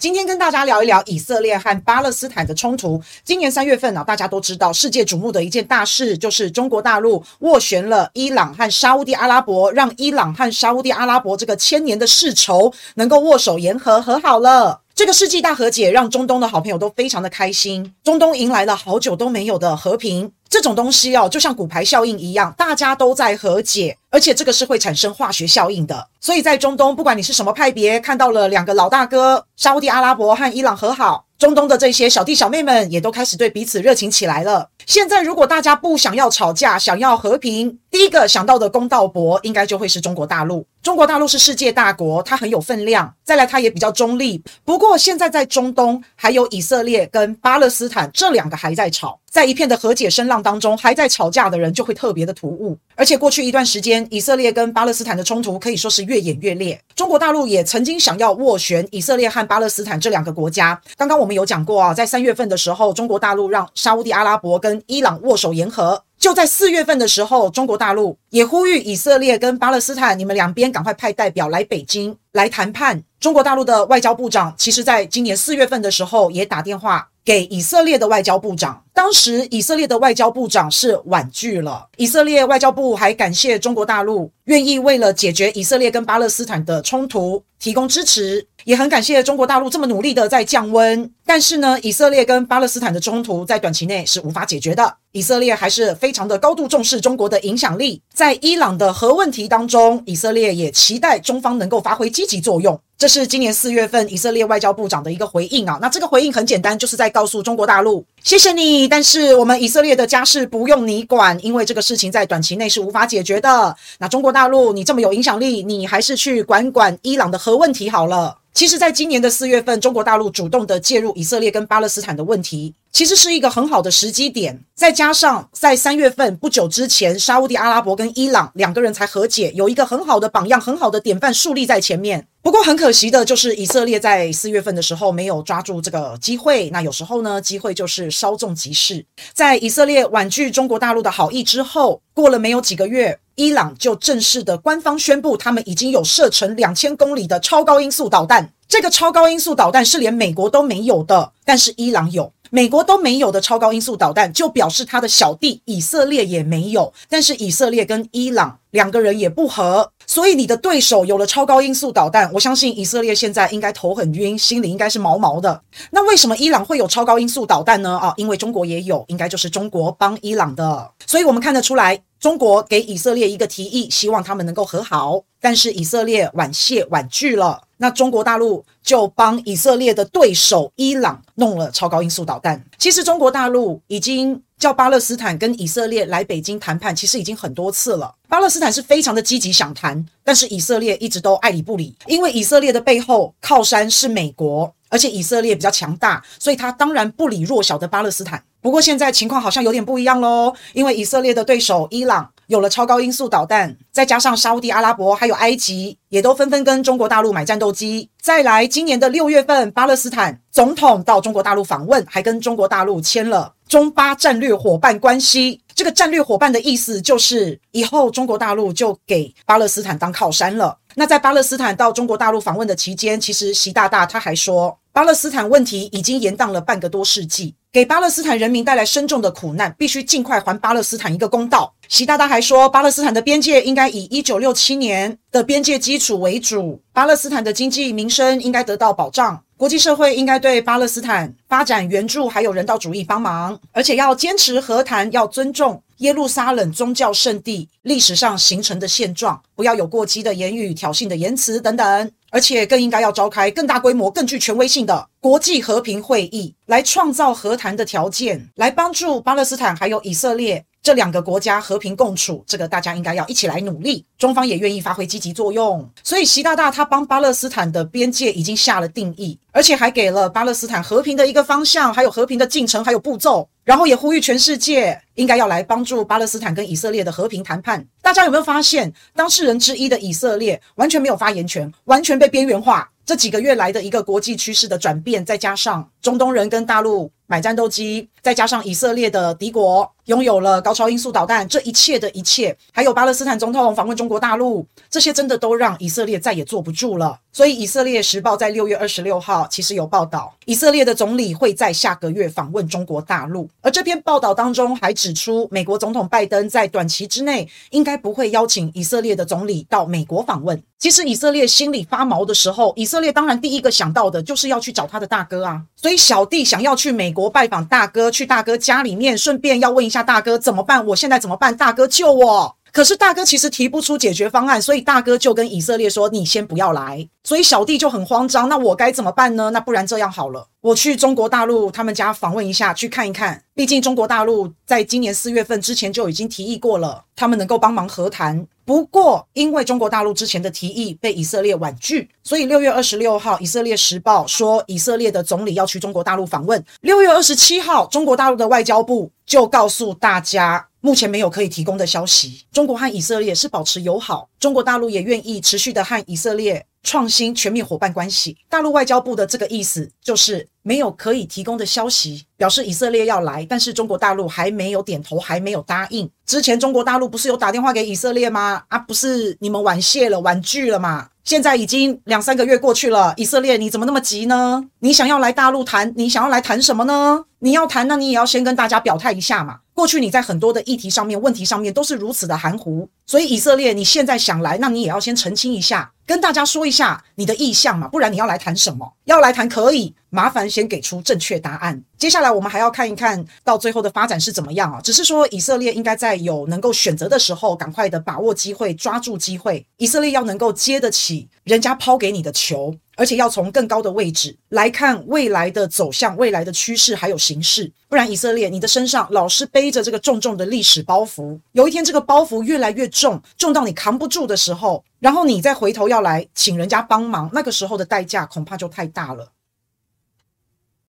今天跟大家聊一聊以色列和巴勒斯坦的冲突。今年三月份呢，大家都知道世界瞩目的一件大事，就是中国大陆斡旋了伊朗和沙乌地阿拉伯，让伊朗和沙乌地阿拉伯这个千年的世仇能够握手言和，和好了。这个世纪大和解让中东的好朋友都非常的开心，中东迎来了好久都没有的和平。这种东西哦，就像骨牌效应一样，大家都在和解，而且这个是会产生化学效应的。所以在中东，不管你是什么派别，看到了两个老大哥沙乌地阿拉伯和伊朗和好，中东的这些小弟小妹们也都开始对彼此热情起来了。现在如果大家不想要吵架，想要和平，第一个想到的公道伯应该就会是中国大陆。中国大陆是世界大国，它很有分量。再来，它也比较中立。不过现在在中东，还有以色列跟巴勒斯坦这两个还在吵，在一片的和解声浪当中，还在吵架的人就会特别的突兀。而且过去一段时间，以色列跟巴勒斯坦的冲突可以说是越演越烈。中国大陆也曾经想要斡旋以色列和巴勒斯坦这两个国家。刚刚我们有讲过啊，在三月份的时候，中国大陆让沙乌地阿拉伯跟伊朗握手言和。就在四月份的时候，中国大陆也呼吁以色列跟巴勒斯坦，你们两边赶快派代表来北京来谈判。中国大陆的外交部长，其实在今年四月份的时候也打电话给以色列的外交部长，当时以色列的外交部长是婉拒了。以色列外交部还感谢中国大陆愿意为了解决以色列跟巴勒斯坦的冲突提供支持。也很感谢中国大陆这么努力的在降温，但是呢，以色列跟巴勒斯坦的冲突在短期内是无法解决的。以色列还是非常的高度重视中国的影响力，在伊朗的核问题当中，以色列也期待中方能够发挥积极作用。这是今年四月份以色列外交部长的一个回应啊。那这个回应很简单，就是在告诉中国大陆，谢谢你，但是我们以色列的家事不用你管，因为这个事情在短期内是无法解决的。那中国大陆，你这么有影响力，你还是去管管伊朗的核问题好了。其实，在今年的四月份，中国大陆主动的介入以色列跟巴勒斯坦的问题，其实是一个很好的时机点。再加上在三月份不久之前，沙乌地阿拉伯跟伊朗两个人才和解，有一个很好的榜样、很好的典范树立在前面。不过很可惜的就是，以色列在四月份的时候没有抓住这个机会。那有时候呢，机会就是稍纵即逝。在以色列婉拒中国大陆的好意之后，过了没有几个月。伊朗就正式的官方宣布，他们已经有射程两千公里的超高音速导弹。这个超高音速导弹是连美国都没有的，但是伊朗有。美国都没有的超高音速导弹，就表示他的小弟以色列也没有。但是以色列跟伊朗两个人也不和，所以你的对手有了超高音速导弹，我相信以色列现在应该头很晕，心里应该是毛毛的。那为什么伊朗会有超高音速导弹呢？啊，因为中国也有，应该就是中国帮伊朗的。所以我们看得出来。中国给以色列一个提议，希望他们能够和好，但是以色列婉谢婉拒了。那中国大陆就帮以色列的对手伊朗弄了超高音速导弹。其实中国大陆已经叫巴勒斯坦跟以色列来北京谈判，其实已经很多次了。巴勒斯坦是非常的积极想谈，但是以色列一直都爱理不理，因为以色列的背后靠山是美国，而且以色列比较强大，所以他当然不理弱小的巴勒斯坦。不过现在情况好像有点不一样喽，因为以色列的对手伊朗有了超高音速导弹，再加上沙乌地阿拉伯还有埃及也都纷纷跟中国大陆买战斗机。再来，今年的六月份，巴勒斯坦总统到中国大陆访问，还跟中国大陆签了中巴战略伙伴关系。这个战略伙伴的意思就是，以后中国大陆就给巴勒斯坦当靠山了。那在巴勒斯坦到中国大陆访问的期间，其实习大大他还说，巴勒斯坦问题已经延宕了半个多世纪。给巴勒斯坦人民带来深重的苦难，必须尽快还巴勒斯坦一个公道。习大大还说，巴勒斯坦的边界应该以一九六七年的边界基础为主，巴勒斯坦的经济民生应该得到保障，国际社会应该对巴勒斯坦发展援助还有人道主义帮忙，而且要坚持和谈，要尊重耶路撒冷宗教圣地历史上形成的现状，不要有过激的言语、挑衅的言辞等等。而且更应该要召开更大规模、更具权威性的国际和平会议，来创造和谈的条件，来帮助巴勒斯坦还有以色列这两个国家和平共处。这个大家应该要一起来努力，中方也愿意发挥积极作用。所以习大大他帮巴勒斯坦的边界已经下了定义，而且还给了巴勒斯坦和平的一个方向，还有和平的进程，还有步骤。然后也呼吁全世界应该要来帮助巴勒斯坦跟以色列的和平谈判。大家有没有发现，当事人之一的以色列完全没有发言权，完全被边缘化？这几个月来的一个国际趋势的转变，再加上中东人跟大陆买战斗机，再加上以色列的敌国拥有了高超音速导弹，这一切的一切，还有巴勒斯坦总统访问中国大陆，这些真的都让以色列再也坐不住了。所以，《以色列时报》在六月二十六号其实有报道，以色列的总理会在下个月访问中国大陆。而这篇报道当中还指出，美国总统拜登在短期之内应该不会邀请以色列的总理到美国访问。其实，以色列心里发毛的时候，以色列当然第一个想到的就是要去找他的大哥啊。所以，小弟想要去美国拜访大哥，去大哥家里面，顺便要问一下大哥怎么办？我现在怎么办？大哥救我！可是大哥其实提不出解决方案，所以大哥就跟以色列说：“你先不要来。”所以小弟就很慌张，那我该怎么办呢？那不然这样好了，我去中国大陆他们家访问一下，去看一看。毕竟中国大陆在今年四月份之前就已经提议过了，他们能够帮忙和谈。不过因为中国大陆之前的提议被以色列婉拒，所以六月二十六号，《以色列时报》说以色列的总理要去中国大陆访问。六月二十七号，中国大陆的外交部就告诉大家。目前没有可以提供的消息。中国和以色列是保持友好，中国大陆也愿意持续的和以色列创新全面伙伴关系。大陆外交部的这个意思就是没有可以提供的消息，表示以色列要来，但是中国大陆还没有点头，还没有答应。之前中国大陆不是有打电话给以色列吗？啊，不是你们婉谢了、婉拒了吗？现在已经两三个月过去了，以色列你怎么那么急呢？你想要来大陆谈，你想要来谈什么呢？你要谈，那你也要先跟大家表态一下嘛。过去你在很多的议题上面、问题上面都是如此的含糊，所以以色列你现在想来，那你也要先澄清一下，跟大家说一下你的意向嘛，不然你要来谈什么？要来谈可以，麻烦先给出正确答案。接下来我们还要看一看到最后的发展是怎么样啊？只是说以色列应该在有能够选择的时候，赶快的把握机会，抓住机会。以色列要能够接得起人家抛给你的球。而且要从更高的位置来看未来的走向、未来的趋势还有形势，不然以色列你的身上老是背着这个重重的历史包袱，有一天这个包袱越来越重，重到你扛不住的时候，然后你再回头要来请人家帮忙，那个时候的代价恐怕就太大了。